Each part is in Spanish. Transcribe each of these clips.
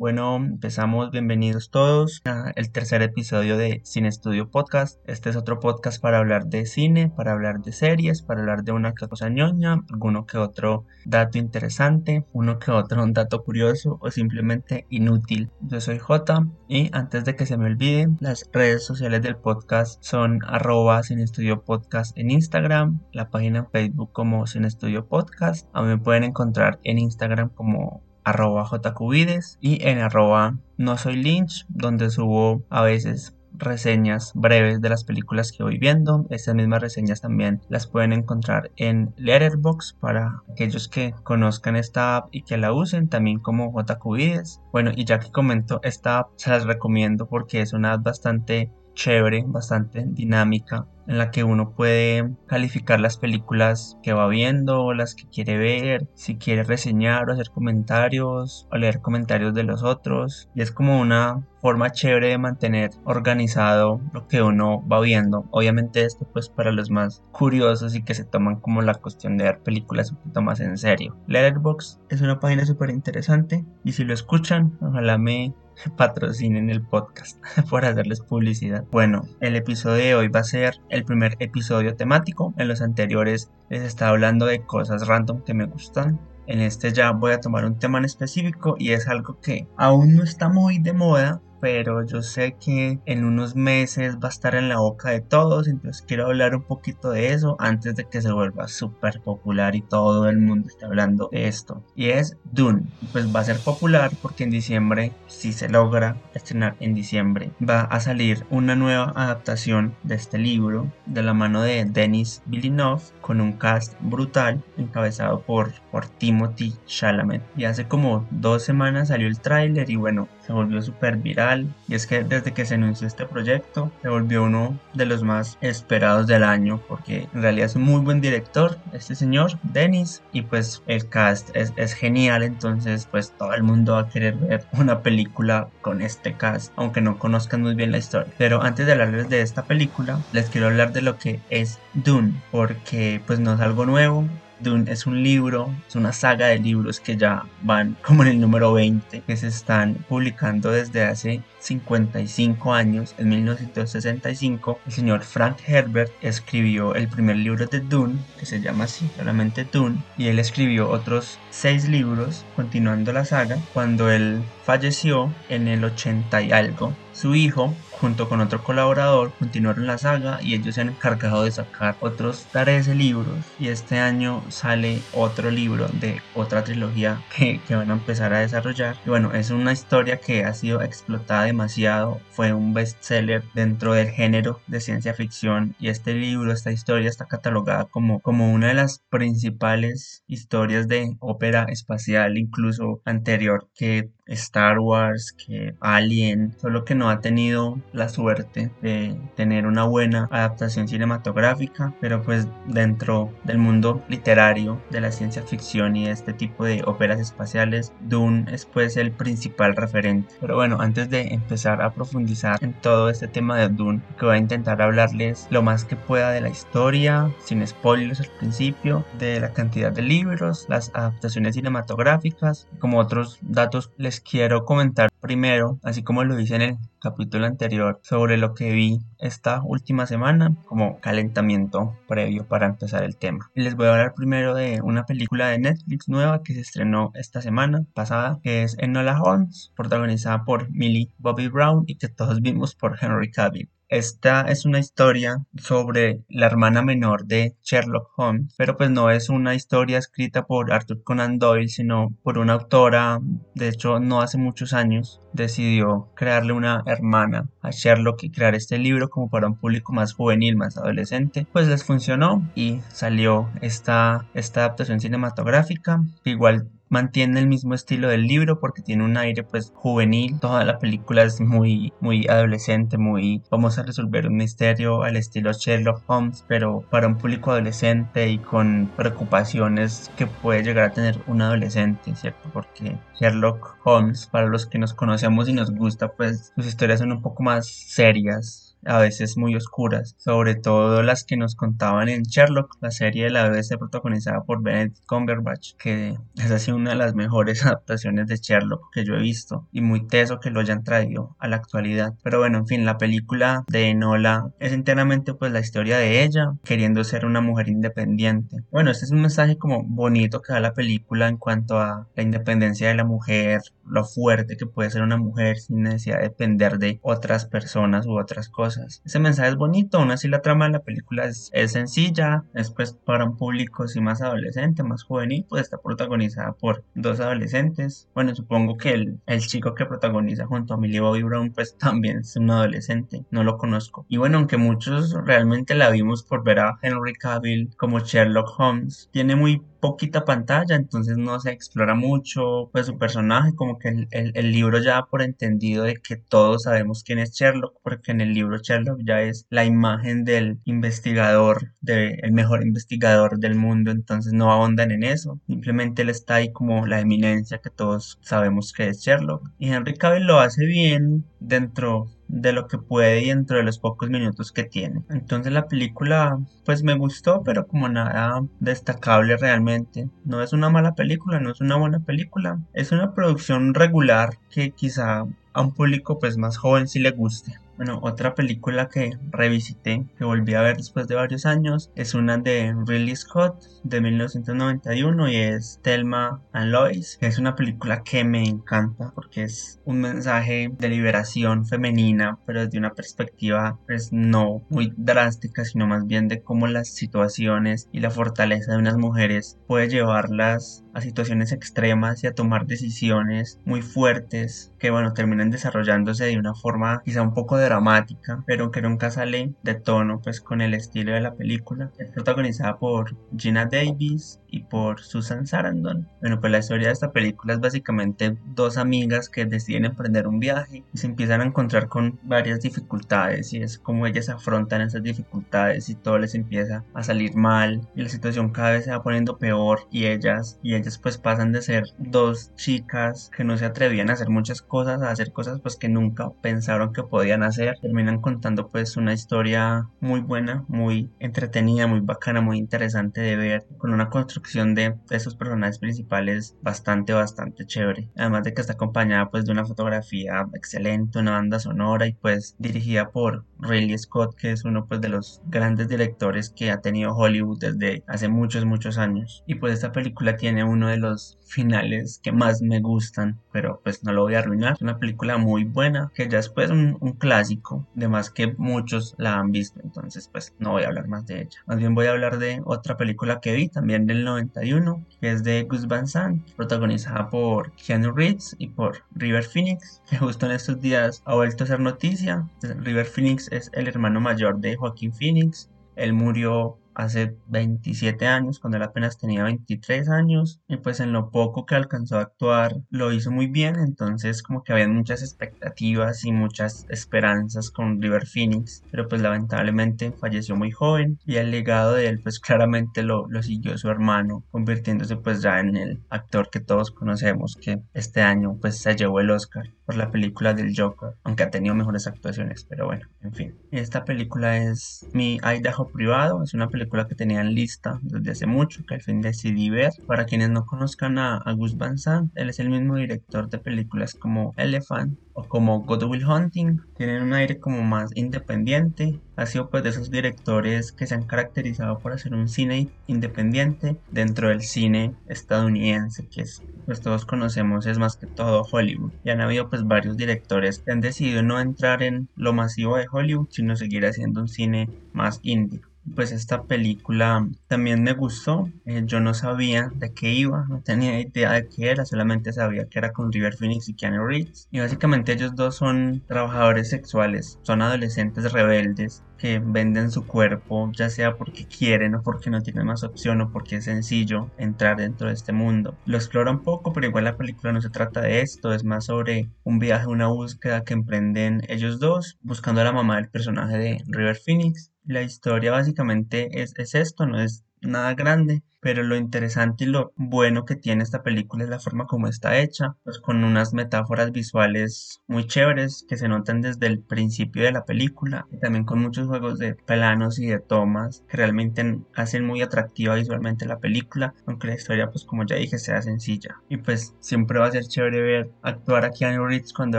Bueno, empezamos, bienvenidos todos a el tercer episodio de Cine Estudio Podcast. Este es otro podcast para hablar de cine, para hablar de series, para hablar de una cosa ñoña, alguno que otro dato interesante, uno que otro dato curioso o simplemente inútil. Yo soy J y antes de que se me olvide, las redes sociales del podcast son arroba Cine Estudio Podcast en Instagram, la página Facebook como Cine Estudio Podcast. A mí me pueden encontrar en Instagram como arroba jcubides y en arroba no soy lynch donde subo a veces reseñas breves de las películas que voy viendo. Estas mismas reseñas también las pueden encontrar en Letterboxd para aquellos que conozcan esta app y que la usen, también como JQvides. Bueno, y ya que comento esta app, se las recomiendo porque es una app bastante chévere, bastante dinámica en la que uno puede calificar las películas que va viendo, las que quiere ver, si quiere reseñar o hacer comentarios o leer comentarios de los otros. Y es como una forma chévere de mantener organizado lo que uno va viendo. Obviamente esto pues para los más curiosos y que se toman como la cuestión de ver películas un poquito más en serio. Letterboxd es una página súper interesante y si lo escuchan, ojalá me patrocinen el podcast por hacerles publicidad. Bueno, el episodio de hoy va a ser el primer episodio temático. En los anteriores les estaba hablando de cosas random que me gustan. En este ya voy a tomar un tema en específico y es algo que aún no está muy de moda, pero yo sé que en unos meses va a estar en la boca de todos, entonces quiero hablar un poquito de eso antes de que se vuelva súper popular y todo el mundo esté hablando de esto. Y es Dune, pues va a ser popular porque en diciembre, si se logra estrenar en diciembre, va a salir una nueva adaptación de este libro de la mano de Denis Villeneuve con un cast brutal encabezado por, por Timothy Chalamet. Y hace como dos semanas salió el tráiler y bueno, se volvió súper viral y es que desde que se anunció este proyecto se volvió uno de los más esperados del año porque en realidad es un muy buen director este señor Dennis y pues el cast es, es genial entonces pues todo el mundo va a querer ver una película con este cast aunque no conozcan muy bien la historia. Pero antes de hablarles de esta película les quiero hablar de lo que es Dune porque pues no es algo nuevo Dune es un libro, es una saga de libros que ya van como en el número 20, que se están publicando desde hace 55 años, en 1965, el señor Frank Herbert escribió el primer libro de Dune, que se llama así, solamente Dune, y él escribió otros seis libros continuando la saga. Cuando él falleció en el 80 y algo, su hijo junto con otro colaborador continuaron la saga y ellos se han encargado de sacar otros 13 libros y este año sale otro libro de otra trilogía que, que, van a empezar a desarrollar. Y bueno es una historia que ha sido explotada demasiado fue un bestseller dentro del género de ciencia ficción y este libro esta historia está catalogada como, como una de las principales historias de ópera espacial incluso anterior que Star Wars que Alien solo que no ha tenido la suerte de tener una buena adaptación cinematográfica, pero pues dentro del mundo literario de la ciencia ficción y este tipo de óperas espaciales, Dune es pues el principal referente. Pero bueno, antes de empezar a profundizar en todo este tema de Dune, que voy a intentar hablarles lo más que pueda de la historia, sin spoilers al principio, de la cantidad de libros, las adaptaciones cinematográficas, como otros datos les quiero comentar primero, así como lo hice en el capítulo anterior sobre lo que vi esta última semana como calentamiento previo para empezar el tema. Les voy a hablar primero de una película de Netflix nueva que se estrenó esta semana pasada, que es Enola Holmes, protagonizada por Millie Bobby Brown y que todos vimos por Henry Cavill. Esta es una historia sobre la hermana menor de Sherlock Holmes, pero pues no es una historia escrita por Arthur Conan Doyle, sino por una autora, de hecho no hace muchos años, decidió crearle una hermana a Sherlock y crear este libro como para un público más juvenil, más adolescente, pues les funcionó y salió esta, esta adaptación cinematográfica, igual mantiene el mismo estilo del libro porque tiene un aire pues juvenil. Toda la película es muy muy adolescente, muy vamos a resolver un misterio al estilo Sherlock Holmes, pero para un público adolescente y con preocupaciones que puede llegar a tener un adolescente, ¿cierto? Porque Sherlock Holmes, para los que nos conocemos y nos gusta, pues sus historias son un poco más serias, a veces muy oscuras, sobre todo las que nos contaban en Sherlock, la serie de la BBC protagonizada por Benedict Cumberbatch, que es así una de las mejores adaptaciones de Sherlock que yo he visto y muy teso que lo hayan traído a la actualidad. Pero bueno, en fin, la película de Enola es enteramente pues la historia de ella queriendo ser una mujer independiente. Bueno, este es un mensaje como bonito que da la película en cuanto a la independencia de la mujer, lo fuerte que puede ser una mujer sin necesidad de depender de otras personas u otras cosas. Ese mensaje es bonito, aún así la trama de la película es, sencilla, es pues para un público más adolescente, más juvenil, pues está protagonizada por dos adolescentes. Bueno, supongo que el, el chico que protagoniza junto a Millie Bobby Brown pues también es un adolescente, no lo conozco. Y bueno, aunque muchos realmente la vimos por ver a Henry Cavill como Sherlock Holmes, tiene muy poquita pantalla, entonces no se explora mucho pues su personaje, como que el, el, libro ya da por entendido de que todos sabemos quién es Sherlock, porque en el libro Sherlock ya es la imagen del investigador, del mejor investigador del mundo, entonces no ahondan en eso, simplemente él está ahí como la eminencia que todos sabemos que es Sherlock. Y Henry Cavill lo hace bien dentro de lo que puede y dentro de los pocos minutos que tiene. Entonces la película pues me gustó, pero como nada destacable realmente. No es una mala película, no es una buena película. Es una producción regular que quizá a un público pues más joven si le guste. Bueno, otra película que revisité, que volví a ver después de varios años, es una de Ridley Scott de 1991 y es Thelma and Lois, que es una película que me encanta porque es un mensaje de liberación femenina, pero desde una perspectiva pues no muy drástica, sino más bien de cómo las situaciones y la fortaleza de unas mujeres puede llevarlas a situaciones extremas y a tomar decisiones muy fuertes que bueno terminan desarrollándose de una forma quizá un poco dramática pero que nunca sale de tono pues con el estilo de la película. Es protagonizada por Gina Davis y por Susan Sarandon. Bueno pues la historia de esta película es básicamente dos amigas que deciden emprender un viaje y se empiezan a encontrar con varias dificultades y es como ellas afrontan esas dificultades y todo les empieza a salir mal y la situación cada vez se va poniendo peor y ellas y ellas pues pasan de ser dos chicas que no se atrevían a hacer muchas cosas a hacer cosas pues que nunca pensaron que podían hacer. Terminan contando pues una historia muy buena muy entretenida muy bacana muy interesante de ver con una construcción de esos personajes principales bastante bastante chévere. Además de que está acompañada pues de una fotografía excelente una banda sonora y pues dirigida por Ridley Scott que es uno pues de los grandes directores que ha tenido Hollywood desde hace muchos muchos años. Y pues esta película tiene uno de los finales que más me gustan, pero pues no lo voy a arruinar. Es una película muy buena, que ya es pues un, clásico, de más que muchos la han visto, entonces pues no voy a hablar más de ella. Más bien voy a hablar de otra película que vi, también del 91, que es de Gus Van Sant, protagonizada por Keanu Reeves y por River Phoenix, que justo en estos días ha vuelto a ser noticia. River Phoenix es el hermano mayor de Joaquín Phoenix. Él murió hace 27 años, cuando él apenas tenía 23 años, y pues en lo poco que alcanzó a actuar lo hizo muy bien, entonces como que había muchas expectativas y muchas esperanzas con River Phoenix, pero pues lamentablemente falleció muy joven y el legado de él pues claramente lo, lo siguió su hermano, convirtiéndose pues ya en el actor que todos conocemos que este año pues se llevó el Oscar por la película del Joker, aunque ha tenido mejores actuaciones, pero bueno, en fin. Esta película es mi Idaho privado, es una película que tenía en lista desde hace mucho, que al fin decidí ver. Para quienes no conozcan a, Gus Van Sant, él es el mismo director de películas como Elephant o como God Will Hunting. Tienen un aire como más independiente. Ha sido pues de esos directores que se han caracterizado por hacer un cine independiente dentro del cine estadounidense, que es, pues todos conocemos, es más que todo Hollywood. Y han habido pues varios directores que han decidido no entrar en lo masivo de Hollywood, sino seguir haciendo un cine más indie pues esta película también me gustó. Eh, yo no sabía de qué iba, no tenía idea de qué era, solamente sabía que era con River Phoenix y Keanu Reeves. Y básicamente ellos dos son trabajadores sexuales, son adolescentes rebeldes que venden su cuerpo, ya sea porque quieren o porque no tienen más opción o porque es sencillo entrar dentro de este mundo. Lo explora un poco, pero igual la película no se trata de esto, es más sobre un viaje, una búsqueda que emprenden ellos dos, buscando a la mamá del personaje de River Phoenix. La historia básicamente es, es esto, no es nada grande, pero lo interesante y lo bueno que tiene esta película es la forma como está hecha, pues con unas metáforas visuales muy chéveres que se notan desde el principio de la película y también con muchos juegos de planos y de tomas que realmente hacen muy atractiva visualmente la película, aunque la historia pues como ya dije sea sencilla. Y pues siempre va a ser chévere ver actuar a Keanu Reeves cuando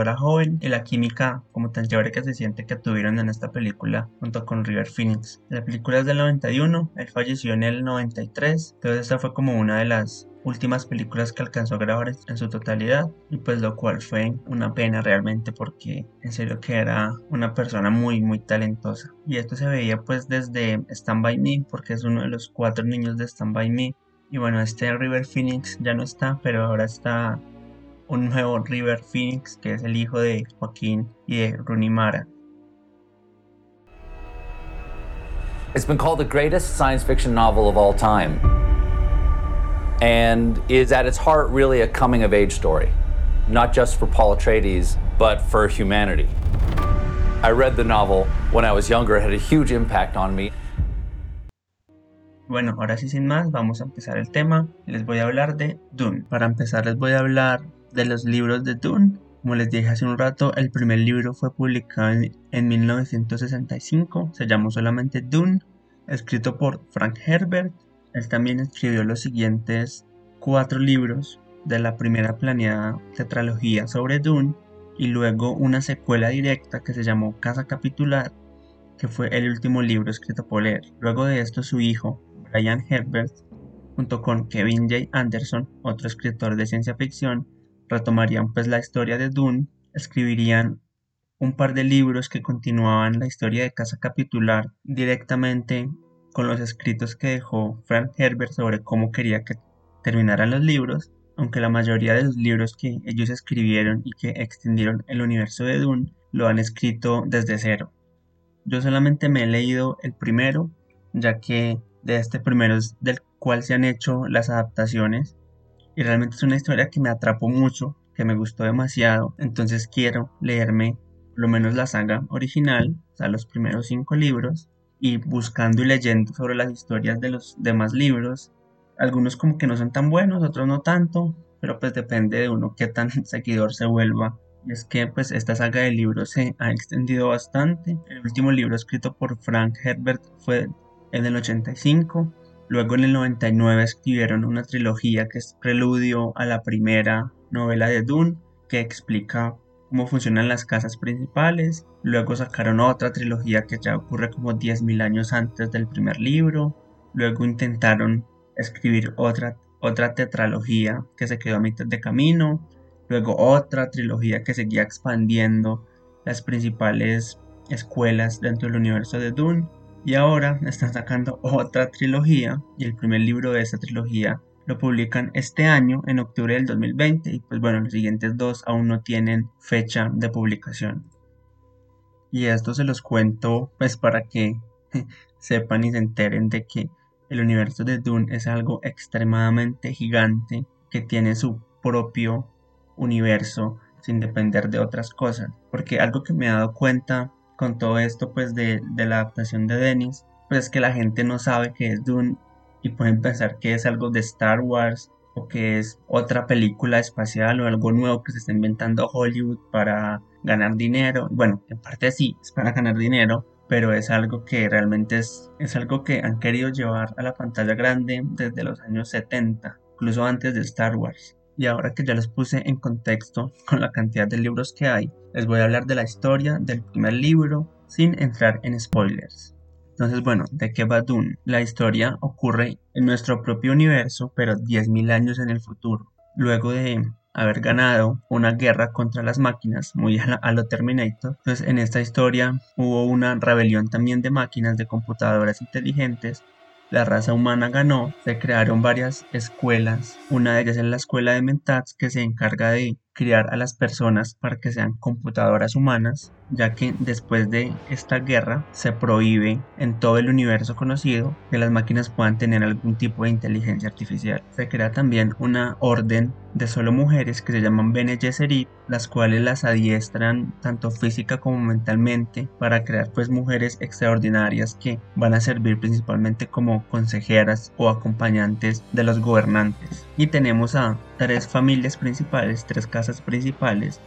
era joven y la química como tan chévere que se siente que tuvieron en esta película junto con River Phoenix. La película es del 91, él falleció en el 93 entonces esta fue como una de las últimas películas que alcanzó a grabar en su totalidad y pues lo cual fue una pena realmente porque en serio que era una persona muy muy talentosa. Y esto se veía pues desde Stand By Me porque es uno de los cuatro niños de Stand By Me. Y bueno este River Phoenix ya no está pero ahora está un nuevo River Phoenix que es el hijo de Joaquín y de Rooney Mara It's been called the greatest science fiction novel of all time and is at its heart really a coming of age story, not just for Paul Atreides, but for humanity. I read the novel when I was younger, it had a huge impact on me. Bueno, ahora sí sin más, vamos a empezar el tema. Les voy a hablar de Dune. Para empezar les voy a hablar de los libros de Dune. Como les dije hace un rato, el primer libro fue publicado en, 1965, se llamó solamente Dune, escrito por Frank Herbert. Él también escribió los siguientes cuatro libros de la primera planeada tetralogía sobre Dune y luego una secuela directa que se llamó Casa Capitular, que fue el último libro escrito por él. Luego de esto su hijo, Brian Herbert, junto con Kevin J. Anderson, otro escritor de ciencia ficción, retomarían pues la historia de Dune, escribirían un par de libros que continuaban la historia de Casa Capitular directamente con los escritos que dejó Frank Herbert sobre cómo quería que terminaran los libros, aunque la mayoría de los libros que ellos escribieron y que extendieron el universo de Dune lo han escrito desde cero. Yo solamente me he leído el primero, ya que de este primero es del cual se han hecho las adaptaciones y realmente es una historia que me atrapó mucho, que me gustó demasiado, entonces quiero leerme por lo menos la saga original, o sea, los primeros cinco libros, y buscando y leyendo sobre las historias de los demás libros. Algunos como que no son tan buenos, otros no tanto, pero pues depende de uno qué tan seguidor se vuelva. Y es que pues esta saga de libros se ha extendido bastante. El último libro escrito por Frank Herbert fue en el 85 Luego en el 99 escribieron una trilogía que es preludio a la primera novela de Dune, que explica cómo funcionan las casas principales. Luego sacaron otra trilogía que ya ocurre como 10.000 años antes del primer libro. Luego intentaron escribir otra, otra tetralogía que se quedó a mitad de camino. Luego otra trilogía que seguía expandiendo las principales escuelas dentro del universo de Dune. Y ahora están sacando otra trilogía y el primer libro de esta trilogía lo publican este año en octubre del 2020 y pues bueno los siguientes dos aún no tienen fecha de publicación. Y esto se los cuento pues para que sepan y se enteren de que el universo de Dune es algo extremadamente gigante que tiene su propio universo sin depender de otras cosas. Porque algo que me he dado cuenta con todo esto pues de, la adaptación de Dennis, pues es que la gente no sabe que es Dune y pueden pensar que es algo de Star Wars o que es otra película espacial o algo nuevo que se está inventando Hollywood para ganar dinero. Bueno, en parte sí, es para ganar dinero, pero es algo que realmente es, es algo que han querido llevar a la pantalla grande desde los años 70, incluso antes de Star Wars. Y ahora que ya les puse en contexto con la cantidad de libros que hay, les voy a hablar de la historia del primer libro sin entrar en spoilers. Entonces, bueno, ¿de qué va Dune? La historia ocurre en nuestro propio universo, pero 10.000 años en el futuro. Luego de haber ganado una guerra contra las máquinas, muy a, a, lo Terminator. Pues en esta historia hubo una rebelión también de máquinas, de computadoras inteligentes, la raza humana ganó, se crearon varias escuelas. Una de ellas es la escuela de Mentats que se encarga de criar a las personas para que sean computadoras humanas, ya que después de esta guerra se prohíbe en todo el universo conocido que las máquinas puedan tener algún tipo de inteligencia artificial. Se crea también una orden de solo mujeres que se llaman Bene las cuales las adiestran tanto física como mentalmente para crear pues mujeres extraordinarias que van a servir principalmente como consejeras o acompañantes de los gobernantes. Y tenemos a tres familias principales, tres casas principales,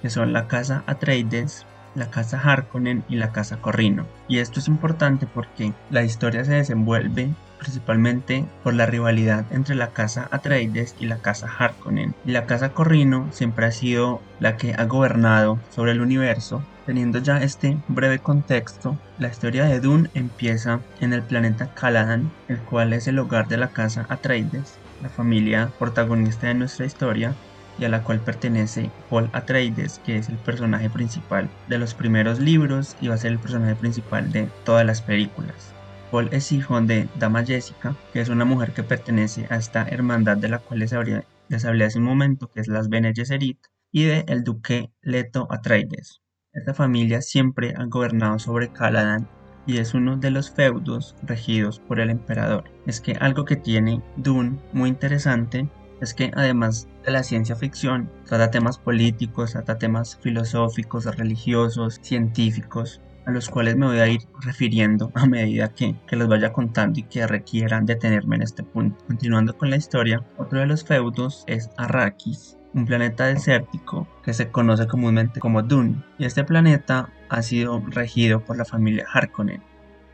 que son la casa Atreides, la casa Harkonnen y la casa Corrino. Y esto es importante porque la historia se desenvuelve principalmente por la rivalidad entre la casa Atreides y la casa Harkonnen. Y la casa Corrino siempre ha sido la que ha gobernado sobre el universo. Teniendo ya este breve contexto, la historia de Dune empieza en el planeta Caladan, el cual es el hogar de la casa Atreides, la familia protagonista de nuestra historia, y a la cual pertenece Paul Atreides, que es el personaje principal de los primeros libros y va a ser el personaje principal de todas las películas. Paul es hijo de Dama Jessica, que es una mujer que pertenece a esta hermandad de la cual les, hablé hace un momento, que es las Bene Gesserit, y de el duque Leto Atreides. Esta familia siempre ha gobernado sobre Caladan y es uno de los feudos regidos por el emperador. Es que algo que tiene Dune muy interesante es que además de la ciencia ficción, trata temas políticos, trata temas filosóficos, religiosos, científicos, a los cuales me voy a ir refiriendo a medida que, que los vaya contando y que requieran detenerme en este punto. Continuando con la historia, otro de los feudos es Arrakis, un planeta desértico que se conoce comúnmente como Dune, y este planeta ha sido regido por la familia Harkonnen,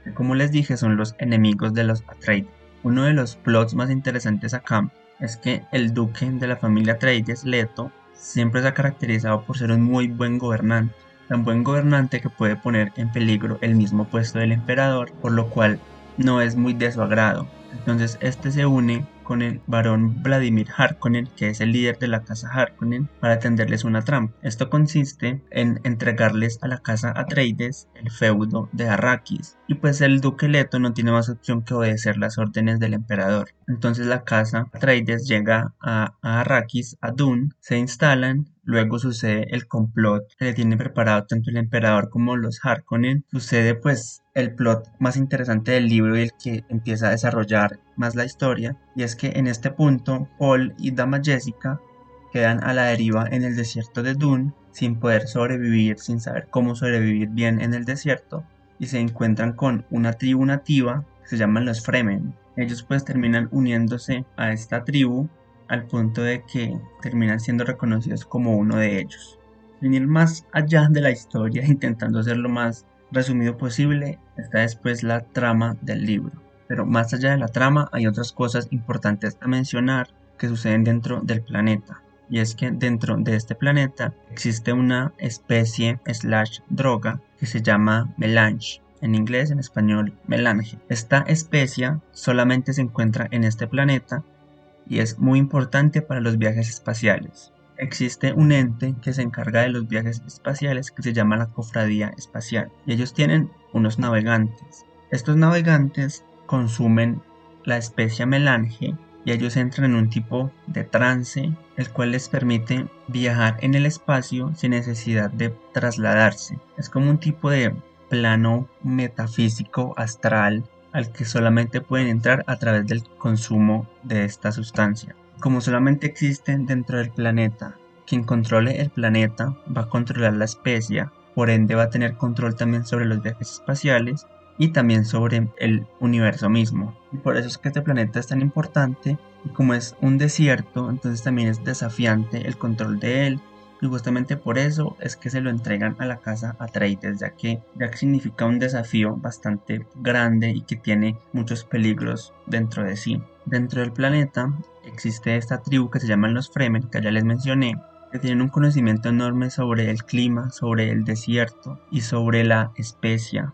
que como les dije son los enemigos de los Atreides. Uno de los plots más interesantes acá es que el duque de la familia Atreides, Leto, siempre se ha caracterizado por ser un muy buen gobernante, tan buen gobernante que puede poner en peligro el mismo puesto del emperador, por lo cual no es muy de su agrado. Entonces este se une con el barón Vladimir Harkonnen, que es el líder de la casa Harkonnen, para tenderles una trampa. Esto consiste en entregarles a la casa Atreides el feudo de Arrakis, y pues el duque Leto no tiene más opción que obedecer las órdenes del emperador. Entonces la casa Atreides llega a, a Arrakis, a Dune, se instalan Luego sucede el complot que le tiene preparado tanto el emperador como los Harkonnen. Sucede pues el plot más interesante del libro y el que empieza a desarrollar más la historia. Y es que en este punto Paul y Dama Jessica quedan a la deriva en el desierto de Dune sin poder sobrevivir, sin saber cómo sobrevivir bien en el desierto. Y se encuentran con una tribu nativa que se llaman los Fremen. Ellos pues terminan uniéndose a esta tribu al punto de que terminan siendo reconocidos como uno de ellos. Sin ir más allá de la historia, intentando hacer lo más resumido posible, está después la trama del libro. Pero más allá de la trama hay otras cosas importantes a mencionar que suceden dentro del planeta. Y es que dentro de este planeta existe una especie slash droga que se llama melange. En inglés, en español, melange. Esta especie solamente se encuentra en este planeta y es muy importante para los viajes espaciales. Existe un ente que se encarga de los viajes espaciales que se llama la Cofradía Espacial y ellos tienen unos navegantes. Estos navegantes consumen la especie melange y ellos entran en un tipo de trance el cual les permite viajar en el espacio sin necesidad de trasladarse. Es como un tipo de plano metafísico astral al que solamente pueden entrar a través del consumo de esta sustancia. Como solamente existen dentro del planeta, quien controle el planeta va a controlar la especie, por ende va a tener control también sobre los viajes espaciales y también sobre el universo mismo. Y por eso es que este planeta es tan importante y como es un desierto, entonces también es desafiante el control de él y justamente por eso es que se lo entregan a la casa Atreides, ya que, que significa un desafío bastante grande y que tiene muchos peligros dentro de sí. Dentro del planeta existe esta tribu que se llaman los Fremen, que ya les mencioné, que tienen un conocimiento enorme sobre el clima, sobre el desierto y sobre la especia.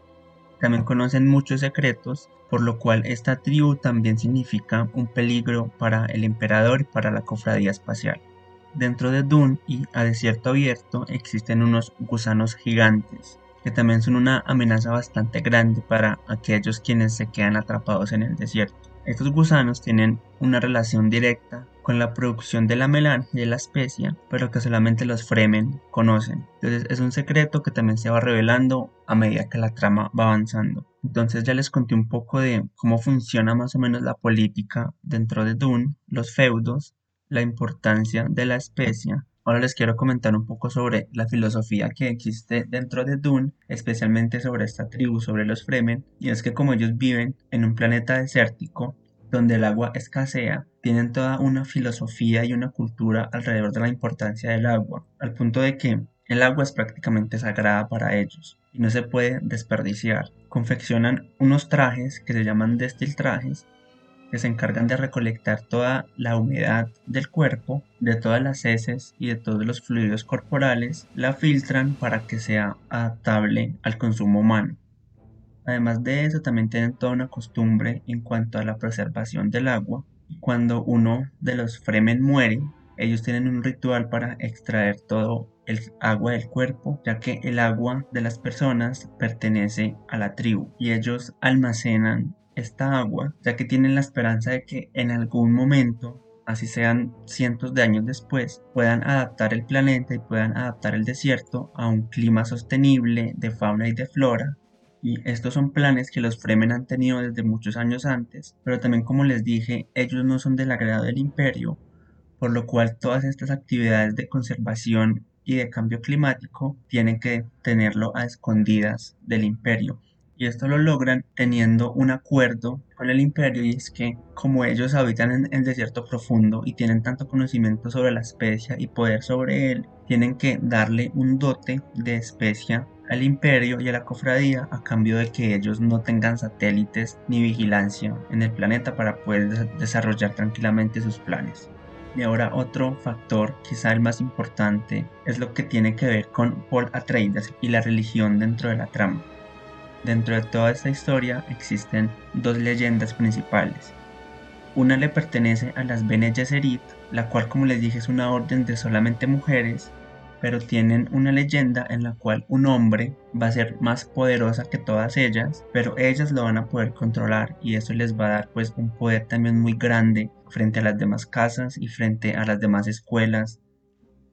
También conocen muchos secretos, por lo cual esta tribu también significa un peligro para el emperador y para la cofradía espacial. Dentro de Dune y a desierto abierto existen unos gusanos gigantes, que también son una amenaza bastante grande para aquellos quienes se quedan atrapados en el desierto. Estos gusanos tienen una relación directa con la producción de la melange de la especia, pero que solamente los Fremen conocen. Entonces es un secreto que también se va revelando a medida que la trama va avanzando. Entonces ya les conté un poco de cómo funciona más o menos la política dentro de Dune, los feudos, la importancia de la especia Ahora les quiero comentar un poco sobre la filosofía que existe dentro de Dune, especialmente sobre esta tribu, sobre los Fremen, y es que como ellos viven en un planeta desértico, donde el agua escasea, tienen toda una filosofía y una cultura alrededor de la importancia del agua, al punto de que el agua es prácticamente sagrada para ellos y no se puede desperdiciar. Confeccionan unos trajes que se llaman destiltrajes que se encargan de recolectar toda la humedad del cuerpo, de todas las heces y de todos los fluidos corporales, la filtran para que sea adaptable al consumo humano. Además de eso, también tienen toda una costumbre en cuanto a la preservación del agua. Cuando uno de los Fremen muere, ellos tienen un ritual para extraer todo el agua del cuerpo, ya que el agua de las personas pertenece a la tribu y ellos almacenan esta agua, ya que tienen la esperanza de que en algún momento, así sean cientos de años después, puedan adaptar el planeta y puedan adaptar el desierto a un clima sostenible de fauna y de flora. Y estos son planes que los Fremen han tenido desde muchos años antes, pero también como les dije, ellos no son del agrado del imperio, por lo cual todas estas actividades de conservación y de cambio climático tienen que tenerlo a escondidas del imperio y esto lo logran teniendo un acuerdo con el imperio y es que como ellos habitan en el desierto profundo y tienen tanto conocimiento sobre la especia y poder sobre él, tienen que darle un dote de especia al imperio y a la cofradía a cambio de que ellos no tengan satélites ni vigilancia en el planeta para poder desarrollar tranquilamente sus planes. Y ahora otro factor, quizá el más importante, es lo que tiene que ver con Paul Atreides y la religión dentro de la trama. Dentro de toda esta historia existen dos leyendas principales. Una le pertenece a las Bene Gesserit, la cual como les dije es una orden de solamente mujeres, pero tienen una leyenda en la cual un hombre va a ser más poderosa que todas ellas, pero ellas lo van a poder controlar y eso les va a dar pues un poder también muy grande frente a las demás casas y frente a las demás escuelas,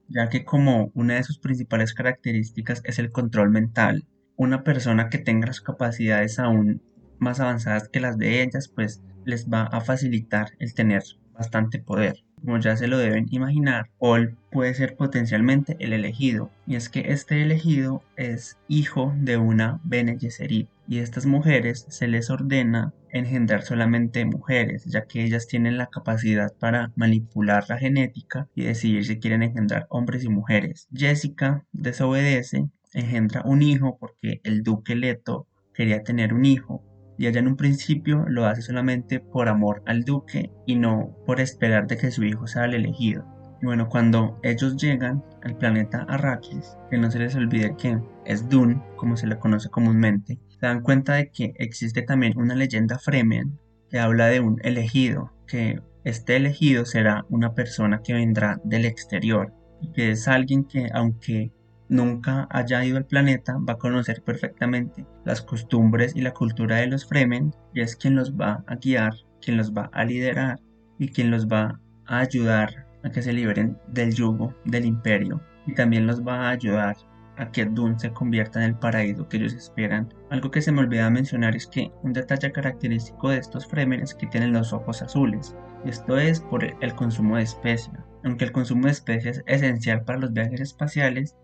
ya que como una de sus principales características es el control mental, una persona que tenga las capacidades aún más avanzadas que las de ellas, pues les va a facilitar el tener bastante poder. Como ya se lo deben imaginar, Paul puede ser potencialmente el elegido, y es que este elegido es hijo de una Bene Gesserit, y estas mujeres se les ordena engendrar solamente mujeres, ya que ellas tienen la capacidad para manipular la genética y decidir si quieren engendrar hombres y mujeres. Jessica desobedece engendra un hijo porque el duque Leto quería tener un hijo y ella en un principio lo hace solamente por amor al duque y no por esperar de que su hijo sea el elegido. Y bueno, cuando ellos llegan al planeta Arrakis, que no se les olvide que es Dune, como se le conoce comúnmente, se dan cuenta de que existe también una leyenda Fremen que habla de un elegido, que este elegido será una persona que vendrá del exterior y que es alguien que aunque nunca haya ido al planeta va a conocer perfectamente las costumbres y la cultura de los Fremen y es quien los va a guiar, quien los va a liderar y quien los va a ayudar a que se liberen del yugo del imperio y también los va a ayudar a que Dune se convierta en el paraíso que ellos esperan. Algo que se me olvida mencionar es que un detalle característico de estos Fremen es que tienen los ojos azules. Esto es por el consumo de especia. Aunque el consumo de especies es esencial para los viajes espaciales,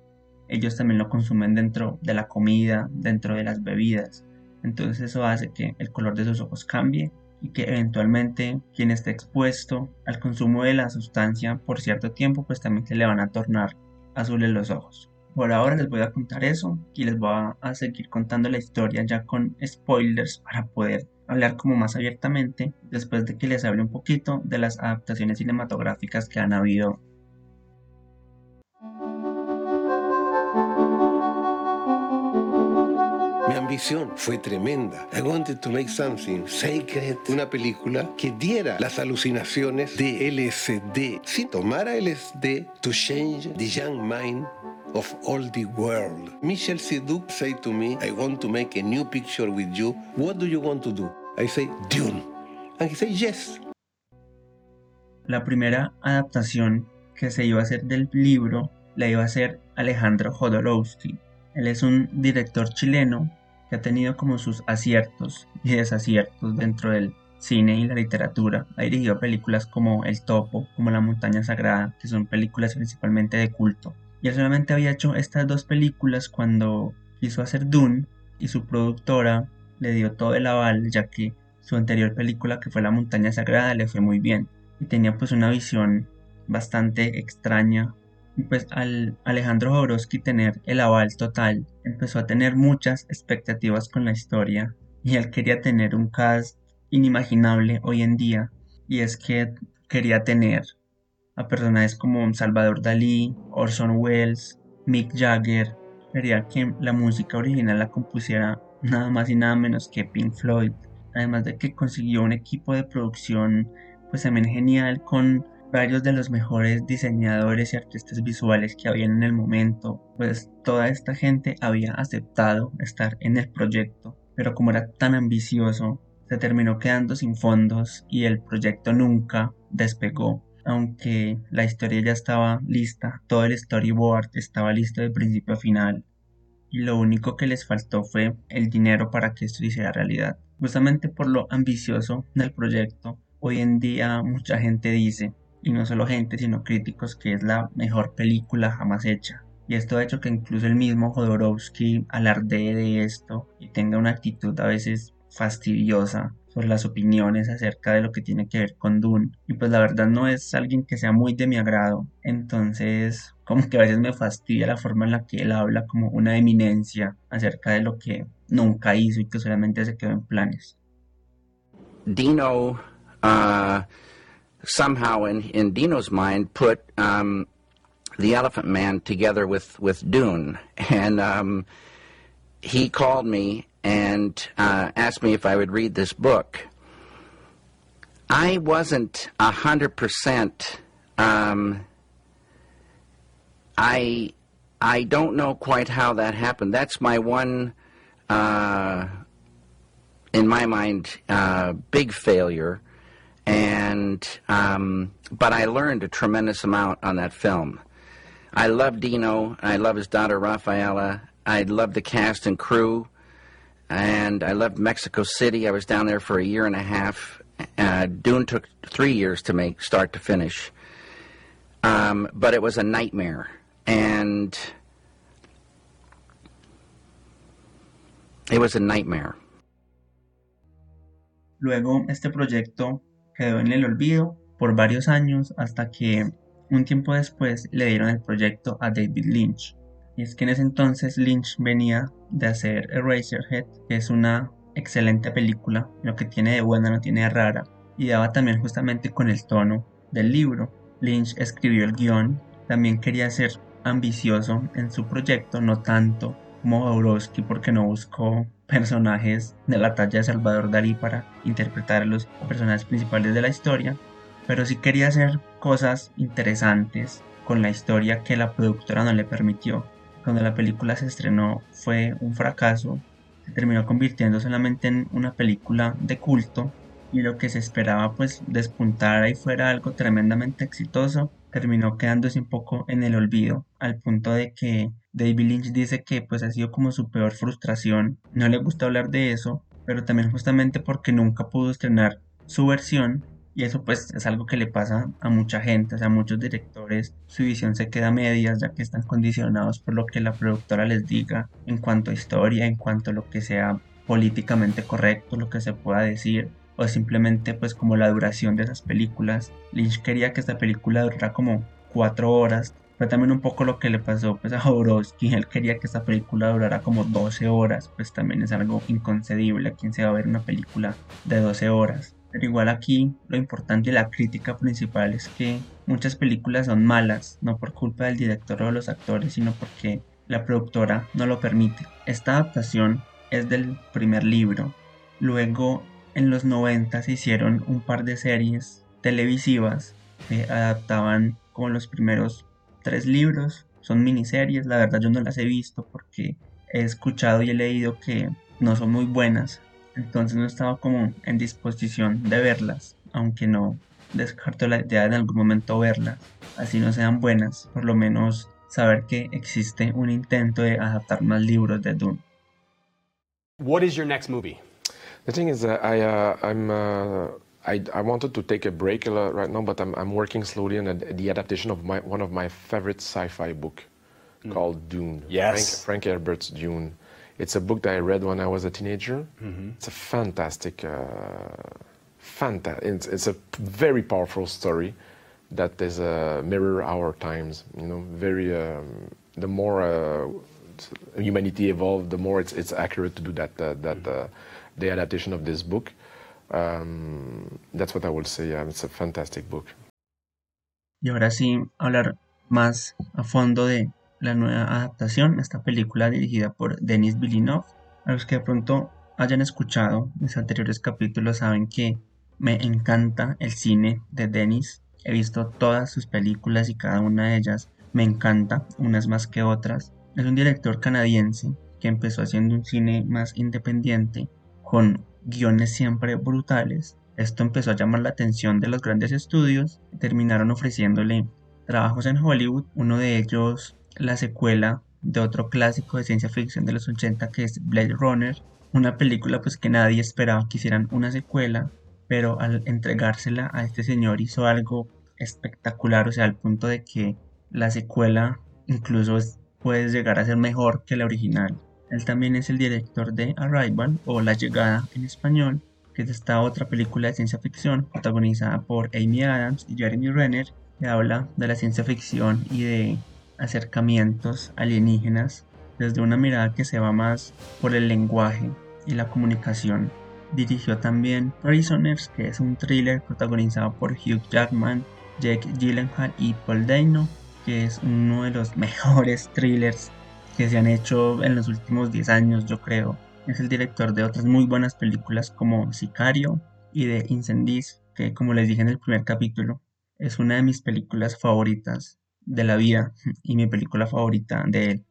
ellos también lo consumen dentro de la comida, dentro de las bebidas. Entonces eso hace que el color de sus ojos cambie y que eventualmente quien esté expuesto al consumo de la sustancia por cierto tiempo pues también se le van a tornar azules los ojos. Por ahora les voy a contar eso y les voy a seguir contando la historia ya con spoilers para poder hablar como más abiertamente después de que les hable un poquito de las adaptaciones cinematográficas que han habido Ambición fue tremenda. I wanted to make something sacred, una película que diera las alucinaciones de LSD. Si tomara LSD to change the young mind of all the world. Michel Siduk say to me, I want to make a new picture with you. What do you want to do? I say, Dune. And he say, yes. La primera adaptación que se iba a hacer del libro la iba a hacer Alejandro Jodorowsky. Él es un director chileno que ha tenido como sus aciertos y desaciertos dentro del cine y la literatura. Ha dirigido películas como El Topo, como La Montaña Sagrada, que son películas principalmente de culto. Y él solamente había hecho estas dos películas cuando quiso hacer Dune y su productora le dio todo el aval ya que su anterior película que fue La Montaña Sagrada le fue muy bien y tenía pues una visión bastante extraña pues al Alejandro Jodorowsky tener el aval total empezó a tener muchas expectativas con la historia y él quería tener un cast inimaginable hoy en día. Y es que quería tener a personajes como Salvador Dalí, Orson Welles, Mick Jagger, quería que la música original la compusiera nada más y nada menos que Pink Floyd, además de que consiguió un equipo de producción pues también genial con varios de los mejores diseñadores y artistas visuales que habían en el momento, pues toda esta gente había aceptado estar en el proyecto, pero como era tan ambicioso, se terminó quedando sin fondos y el proyecto nunca despegó. Aunque la historia ya estaba lista, todo el storyboard estaba listo de principio a final y lo único que les faltó fue el dinero para que esto hiciera realidad. Justamente por lo ambicioso del proyecto, hoy en día mucha gente dice, y no solo gente, sino críticos, que es la mejor película jamás hecha. Y esto ha hecho que incluso el mismo Jodorowsky alardee de esto y tenga una actitud a veces fastidiosa sobre las opiniones acerca de lo que tiene que ver con Dune. Y pues la verdad no es alguien que sea muy de mi agrado. Entonces como que a veces me fastidia la forma en la que él habla como una eminencia acerca de lo que nunca hizo y que solamente se quedó en planes. Dino uh, somehow in, in Dino's mind put um, the Elephant Man together with, with Dune. And um, he called me and uh, asked me if I would read this book. I wasn't a hundred percent. Um, I I don't know quite how that happened. That's my one, uh, in my mind, uh, big failure. And um, but I learned a tremendous amount on that film. I love Dino. I love his daughter Rafaela. I love the cast and crew and I left Mexico City. I was down there for a year and a half. Uh, Dune took three years to make, start to finish. Um, but it was a nightmare, and it was a nightmare. Luego, este proyecto quedó en el olvido por varios años hasta que un tiempo después le dieron el proyecto a David Lynch. Y es que en ese entonces Lynch venía de hacer Eraserhead, que es una excelente película, lo que tiene de buena no tiene de rara, y daba también justamente con el tono del libro. Lynch escribió el guion, también quería ser ambicioso en su proyecto, no tanto como Borowski porque no buscó personajes de la talla de Salvador Dalí para interpretar los personajes principales de la historia, pero sí quería hacer cosas interesantes con la historia que la productora no le permitió. Cuando la película se estrenó fue un fracaso, se terminó convirtiendo solamente en una película de culto y lo que se esperaba pues despuntara y fuera algo tremendamente exitoso terminó quedándose un poco en el olvido al punto de que David Lynch dice que pues ha sido como su peor frustración. No le gusta hablar de eso pero también justamente porque nunca pudo estrenar su versión y eso pues es algo que le pasa a mucha gente, a muchos directores su visión se queda a medias ya que están condicionados por lo que la productora les diga en cuanto a historia, en cuanto a lo que sea políticamente correcto, lo que se pueda decir o simplemente pues como la duración de esas películas. Lynch quería que esta película durara como cuatro horas. Fue también un poco lo que le pasó pues a Jodorowsky. Él quería que esta película durara como 12 horas. Pues también es algo inconcebible. ¿Quién se va a ver una película de 12 horas? Pero igual aquí lo importante y la crítica principal es que muchas películas son malas, no por culpa del director o de los actores, sino porque la productora no lo permite. Esta adaptación es del primer libro. Luego, en los 90 se hicieron un par de series televisivas que adaptaban como los primeros tres libros. Son miniseries, la verdad yo no las he visto porque he escuchado y he leído que no son muy buenas, entonces no estaba como en disposición de verlas, aunque no descarto la idea de en algún momento verla, así no sean buenas, por lo menos saber que existe un intento de adaptar más libros de Dune. What is your next movie? The thing is that I, uh, I'm, uh, I, I wanted to take a break uh, right now, but I'm, I'm working slowly on a, the adaptation of my, one of my favorite sci-fi book mm. called Dune. Yes. Frank, Frank Herbert's Dune. It's a book that I read when I was a teenager. Mm-hmm. It's a fantastic, uh, fanta- it's, it's a very powerful story that is a mirror our times. You know, very um, the more uh, humanity evolved, the more it's, it's accurate to do that uh, that mm-hmm. uh, the adaptation of this book. Um, that's what I would say. Yeah, it's a fantastic book. Y ahora sí, hablar más a fondo de la nueva adaptación, esta película dirigida por Denis Villeneuve. A los que de pronto hayan escuchado mis anteriores capítulos saben que me encanta el cine de Denis. He visto todas sus películas y cada una de ellas me encanta, unas más que otras. Es un director canadiense que empezó haciendo un cine más independiente, con guiones siempre brutales. Esto empezó a llamar la atención de los grandes estudios y terminaron ofreciéndole trabajos en Hollywood, uno de ellos la secuela de otro clásico de ciencia ficción de los 80 que es Blade Runner, una película pues que nadie esperaba que hicieran una secuela, pero al entregársela a este señor hizo algo espectacular, o sea, al punto de que la secuela incluso puede llegar a ser mejor que la original. Él también es el director de Arrival o La Llegada en español, que es esta otra película de ciencia ficción protagonizada por Amy Adams y Jeremy Renner, que habla de la ciencia ficción y de acercamientos alienígenas desde una mirada que se va más por el lenguaje y la comunicación. Dirigió también Prisoners, que es un thriller protagonizado por Hugh Jackman, Jake Gyllenhaal y Paul Dano, que es uno de los mejores thrillers que se han hecho en los últimos 10 años, yo creo. Es el director de otras muy buenas películas como Sicario y de Incendies, que como les dije en el primer capítulo, es una de mis películas favoritas de la vida y mi película favorita de él.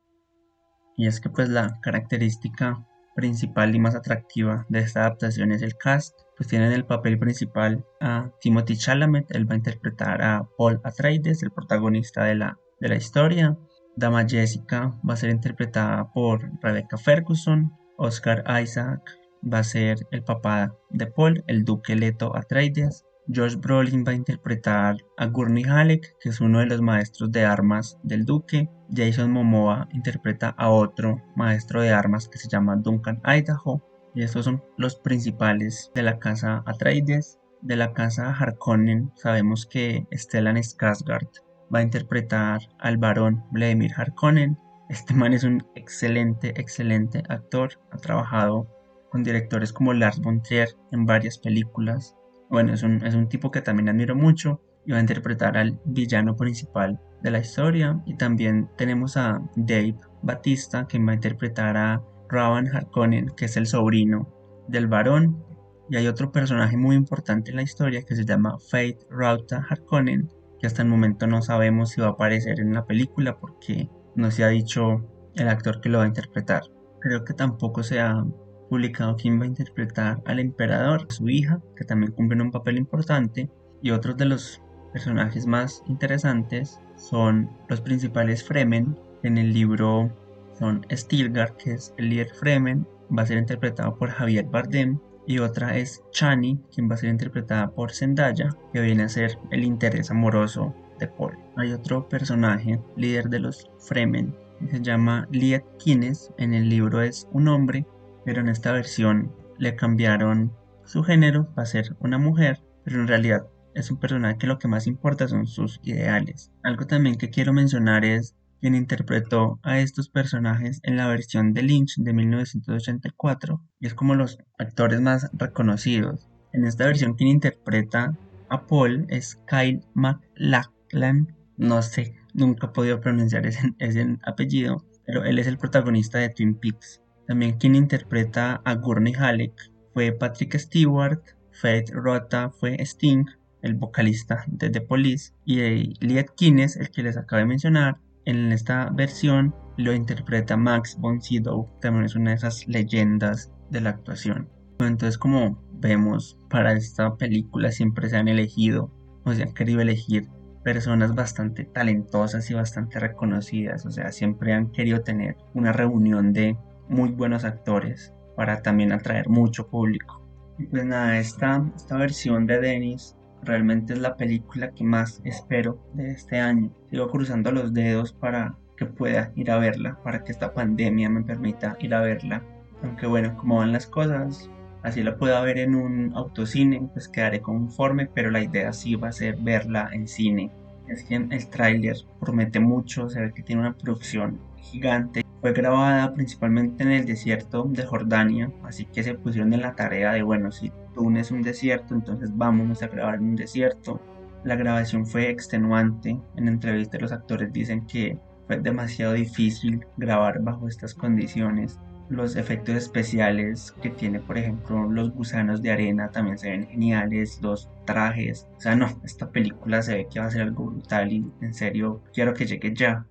Y es que pues la característica principal y más atractiva de esta adaptación es el cast, pues tienen el papel principal a Timothy Chalamet, él va a interpretar a Paul Atreides, el protagonista de la, de la historia. Dama Jessica va a ser interpretada por Rebecca Ferguson, Oscar Isaac va a ser el papá de Paul, el duque Leto Atreides, Josh Brolin va a interpretar a Gurney Halleck, que es uno de los maestros de armas del duque. Jason Momoa interpreta a otro maestro de armas que se llama Duncan Idaho. Y estos son los principales de la casa Atreides. De la casa Harkonnen sabemos que Stellan Skarsgård va a interpretar al varón Vladimir Harkonnen. Este man es un excelente, excelente actor. Ha trabajado con directores como Lars von Trier en varias películas bueno, es un, es un tipo que también admiro mucho y va a interpretar al villano principal de la historia. Y también tenemos a Dave Batista, que va a interpretar a Ravan Harkonnen, que es el sobrino del varón. Y hay otro personaje muy importante en la historia que se llama Faith Rauta Harkonnen, que hasta el momento no sabemos si va a aparecer en la película porque no se ha dicho el actor que lo va a interpretar. Creo que tampoco se ha publicado quién va a interpretar al emperador, su hija, que también cumple un papel importante, y otros de los personajes más interesantes son los principales Fremen. En el libro son Stilgar, que es el líder Fremen, va a ser interpretado por Javier Bardem, y otra es Chani, quien va a ser interpretada por Zendaya, que viene a ser el interés amoroso de Paul. Hay otro personaje, líder de los Fremen, que se llama Liet Kines, en el libro es un hombre pero en esta versión le cambiaron su género para ser una mujer, pero en realidad es un personaje que lo que más importa son sus ideales. Algo también que quiero mencionar es quien interpretó a estos personajes en la versión de Lynch de 1984 y es como los actores más reconocidos. En esta versión quien interpreta a Paul es Kyle MacLachlan, no sé, nunca he podido pronunciar ese, ese apellido, pero él es el protagonista de Twin Peaks. También quien interpreta a Gurney Halleck fue Patrick Stewart, Faith Rota fue Sting, el vocalista de The Police, y Liet Kines, el que les acabo de mencionar, en esta versión lo interpreta Max von Sydow, también es una de esas leyendas de la actuación. Entonces como vemos, para esta película siempre se han elegido o sea, han querido elegir personas bastante talentosas y bastante reconocidas, o sea, siempre han querido tener una reunión de muy buenos actores para también atraer mucho público. Pues nada, esta, esta versión de Dennis realmente es la película que más espero de este año. Sigo cruzando los dedos para que pueda ir a verla, para que esta pandemia me permita ir a verla. Aunque bueno, como van las cosas, así la pueda ver en un autocine, pues quedaré conforme, pero la idea sí va a ser verla en cine. Es que el tráiler promete mucho, se ve que tiene una producción gigante. Fue grabada principalmente en el desierto de Jordania, así que se pusieron en la tarea de, bueno, si Dune es un desierto, entonces vámonos a grabar en un desierto. La grabación fue extenuante. En entrevistas los actores dicen que fue demasiado difícil grabar bajo estas condiciones. Los efectos especiales que tiene, por ejemplo, los gusanos de arena también se ven geniales, los trajes. O sea, no, esta película se ve que va a ser algo brutal y en serio quiero que llegue ya.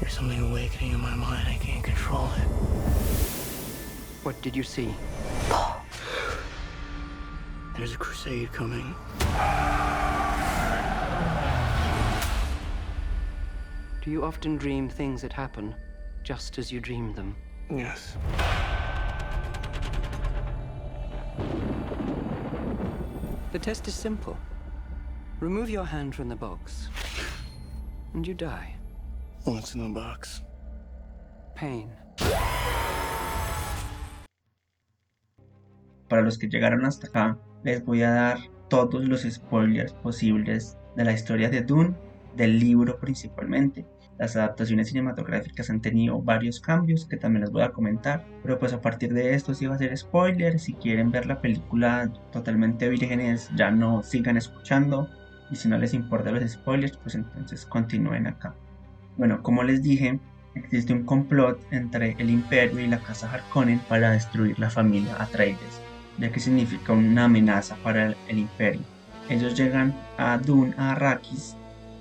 There's something awakening in my mind. I can't control it. What did you see? There's a crusade coming. Do you often dream things that happen just as you dream them? Yes. The test is simple. Remove your hand from the box, and you die. What's in the box? Pain. Para los que llegaron hasta acá, les voy a dar todos los spoilers posibles de la historia de Dune, del libro principalmente. Las adaptaciones cinematográficas han tenido varios cambios que también les voy a comentar, pero pues a partir de esto sí va a ser spoiler. Si quieren ver la película totalmente vírgenes, ya no sigan escuchando. Y si no les importa los spoilers, pues entonces continúen acá. Bueno, como les dije, existe un complot entre el Imperio y la Casa Harkonnen para destruir la familia Atreides, ya que significa una amenaza para el, Imperio. Ellos llegan a Dune, a Arrakis,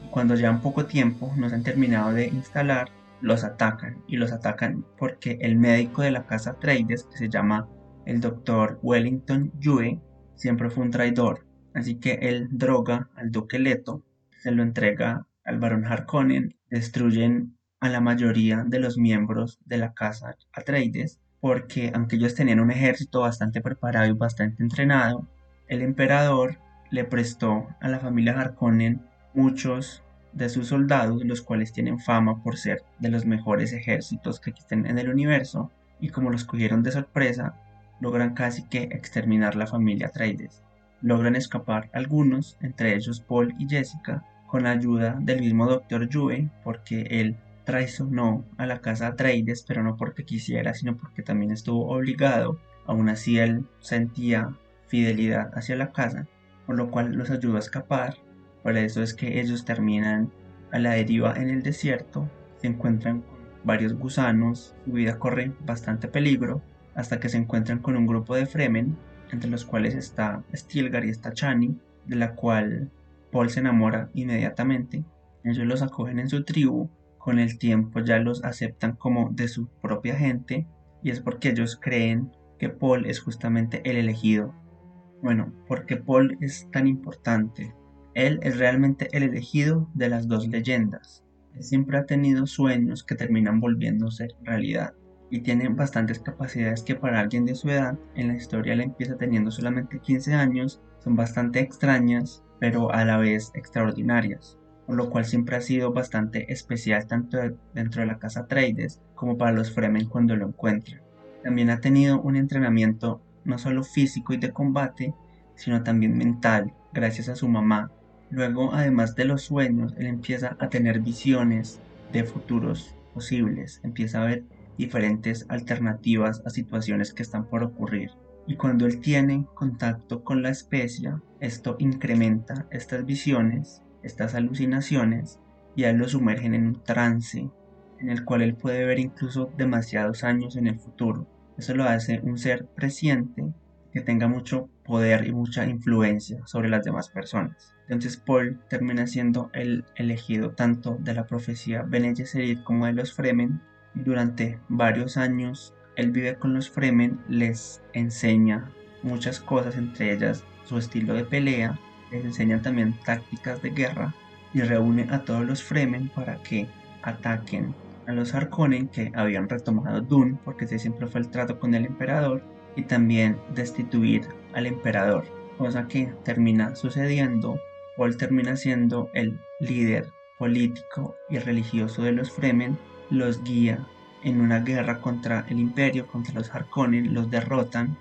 y cuando llevan poco tiempo, no se han terminado de instalar, los atacan. Y los atacan porque el médico de la Casa Atreides, que se llama el Dr. Wellington Yue, siempre fue un traidor. Así que él droga al Duque Leto, se lo entrega al barón Harkonnen, destruyen a la mayoría de los miembros de la casa Atreides, porque aunque ellos tenían un ejército bastante preparado y bastante entrenado, el emperador le prestó a la familia Harkonnen muchos de sus soldados, los cuales tienen fama por ser de los mejores ejércitos que existen en el universo, y como los cogieron de sorpresa, logran casi que exterminar la familia Atreides. Logran escapar algunos, entre ellos Paul y Jessica, con ayuda del mismo Dr. Yue, porque él traicionó a la casa Atreides, pero no porque quisiera, sino porque también estuvo obligado. Aún así él sentía fidelidad hacia la casa, por lo cual los ayudó a escapar. Por eso es que ellos terminan a la deriva en el desierto, se encuentran con varios gusanos, su vida corre bastante peligro, hasta que se encuentran con un grupo de Fremen, entre los cuales está Stilgar y está Chani, de la cual Paul se enamora inmediatamente. Ellos los acogen en su tribu. Con el tiempo ya los aceptan como de su propia gente. Y es porque ellos creen que Paul es justamente el elegido. Bueno, porque Paul es tan importante. Él es realmente el elegido de las dos leyendas. Él siempre ha tenido sueños que terminan volviéndose realidad. Y tiene bastantes capacidades que para alguien de su edad, en la historia le empieza teniendo solamente 15 años, son bastante extrañas pero a la vez extraordinarias, por lo cual siempre ha sido bastante especial tanto dentro de la casa Trades como para los Fremen cuando lo encuentran. También ha tenido un entrenamiento no solo físico y de combate, sino también mental, gracias a su mamá. Luego, además de los sueños, él empieza a tener visiones de futuros posibles, empieza a ver diferentes alternativas a situaciones que están por ocurrir y cuando él tiene contacto con la especie, esto incrementa estas visiones, estas alucinaciones y a él lo sumergen en un trance en el cual él puede ver incluso demasiados años en el futuro. Eso lo hace un ser presciente que tenga mucho poder y mucha influencia sobre las demás personas. Entonces Paul termina siendo el elegido tanto de la profecía Bene Gesserit como de los Fremen Durante varios años él vive con los Fremen, les enseña muchas cosas, entre ellas su estilo de pelea, les enseña también tácticas de guerra y reúne a todos los Fremen para que ataquen a los Harkonnen que habían retomado Dune, porque ese siempre fue el trato con el emperador, y también destituir al emperador, cosa que termina sucediendo. Paul termina siendo el líder político y religioso de los Fremen, los guía en una guerra contra el imperio, contra los Harkonnen, los derrotan.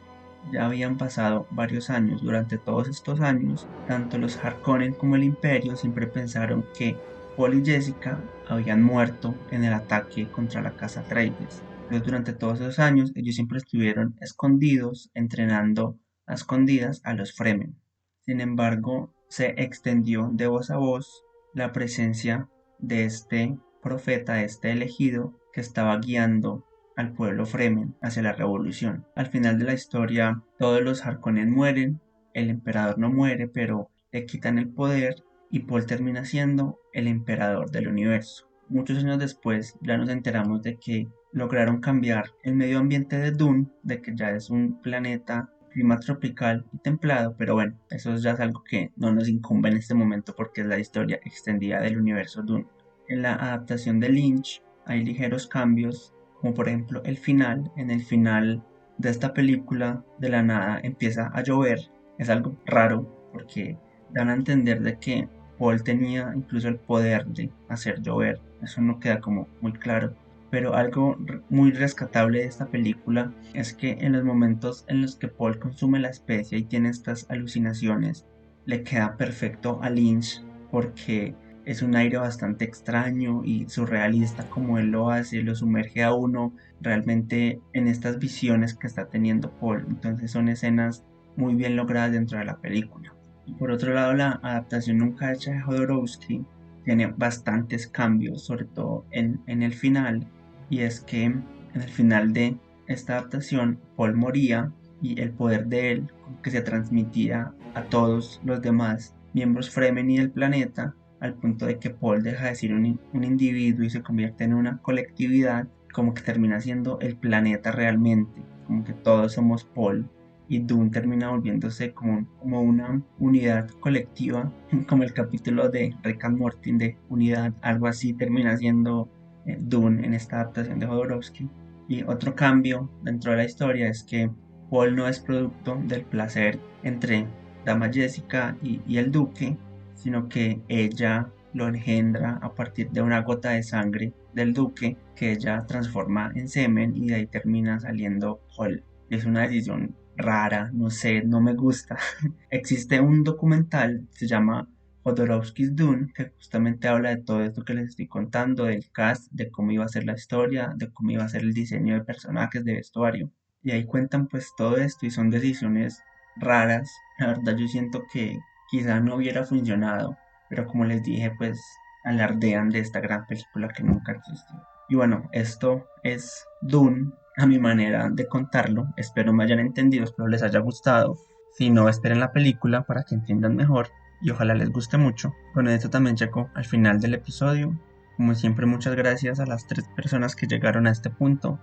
Ya habían pasado varios años, durante todos estos años, tanto los Harkonnen como el imperio siempre pensaron que Paul y Jessica habían muerto en el ataque contra la casa Atreides. Pero durante todos esos años ellos siempre estuvieron escondidos, entrenando a escondidas a los Fremen. Sin embargo, se extendió de voz a voz la presencia de este profeta, de este elegido, que estaba guiando al pueblo Fremen hacia la revolución. Al final de la historia, todos los Harkonnen mueren, el emperador no muere, pero le quitan el poder y Paul termina siendo el emperador del universo. Muchos años después ya nos enteramos de que lograron cambiar el medio ambiente de Dune, de que ya es un planeta clima tropical y templado, pero bueno, eso ya es algo que no nos incumbe en este momento porque es la historia extendida del universo Dune. En la adaptación de Lynch hay ligeros cambios, como por ejemplo el final, en el final de esta película de la nada empieza a llover, es algo raro porque dan a entender de que Paul tenía incluso el poder de hacer llover, eso no queda como muy claro. Pero algo muy rescatable de esta película es que en los momentos en los que Paul consume la especie y tiene estas alucinaciones, le queda perfecto a Lynch porque es un aire bastante extraño y surrealista como él lo hace, lo sumerge a uno realmente en estas visiones que está teniendo Paul. Entonces son escenas muy bien logradas dentro de la película. Por otro lado, la adaptación nunca hecha de Jodorowsky tiene bastantes cambios, sobre todo en, en el final, y es que en el final de esta adaptación Paul moría y el poder de él que se transmitía a todos los demás miembros Fremen y del planeta al punto de que Paul deja de ser un, un individuo y se convierte en una colectividad como que termina siendo el planeta realmente como que todos somos Paul y Dune termina volviéndose como, como una unidad colectiva como el capítulo de Rick and Morty de unidad algo así termina siendo eh, Dune en esta adaptación de Jodorowsky. Y otro cambio dentro de la historia es que Paul no es producto del placer entre Dama Jessica y, y el Duque, sino que ella lo engendra a partir de una gota de sangre del Duque que ella transforma en semen y de ahí termina saliendo Paul. Es una decisión rara, no sé, no me gusta. Existe un documental, se llama Jodorowsky's Dune, que justamente habla de todo esto que les estoy contando, del cast, de cómo iba a ser la historia, de cómo iba a ser el diseño de personajes, de vestuario. Y ahí cuentan pues todo esto y son decisiones raras. La verdad yo siento que quizá no hubiera funcionado, pero como les dije pues alardean de esta gran película que nunca existió. Y bueno, esto es Dune, a mi manera de contarlo. Espero me hayan entendido, espero les haya gustado. Si no, esperen la película para que entiendan mejor y ojalá les guste mucho. Con esto también checo al final del episodio. Como siempre, muchas gracias a las tres personas que llegaron a este punto.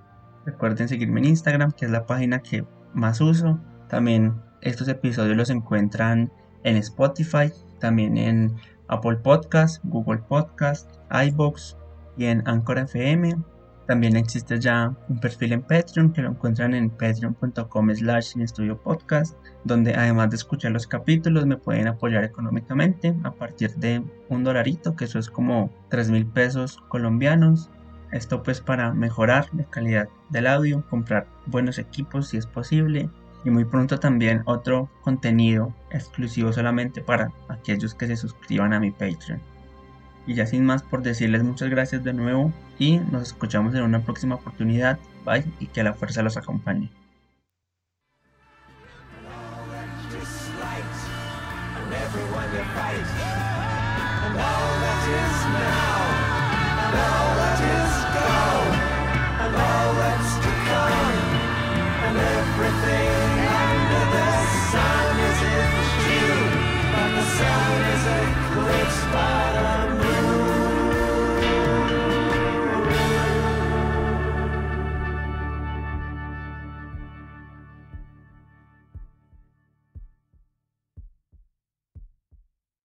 Recuerden seguirme en Instagram, que es la página que más uso. También estos episodios los encuentran en Spotify, también en Apple Podcast, Google Podcast, iBox y en Anchor FM. También existe ya un perfil en Patreon que lo encuentran en patreon.com slash podcast, donde además de escuchar los capítulos me pueden apoyar económicamente a partir de un dolarito, que eso es como 3 mil pesos colombianos. Esto pues para mejorar la calidad del audio, comprar buenos equipos si es posible y muy pronto también otro contenido exclusivo solamente para aquellos que se suscriban a mi Patreon. Y ya sin más por decirles muchas gracias de nuevo y nos escuchamos en una próxima oportunidad. Bye y que la fuerza los acompañe.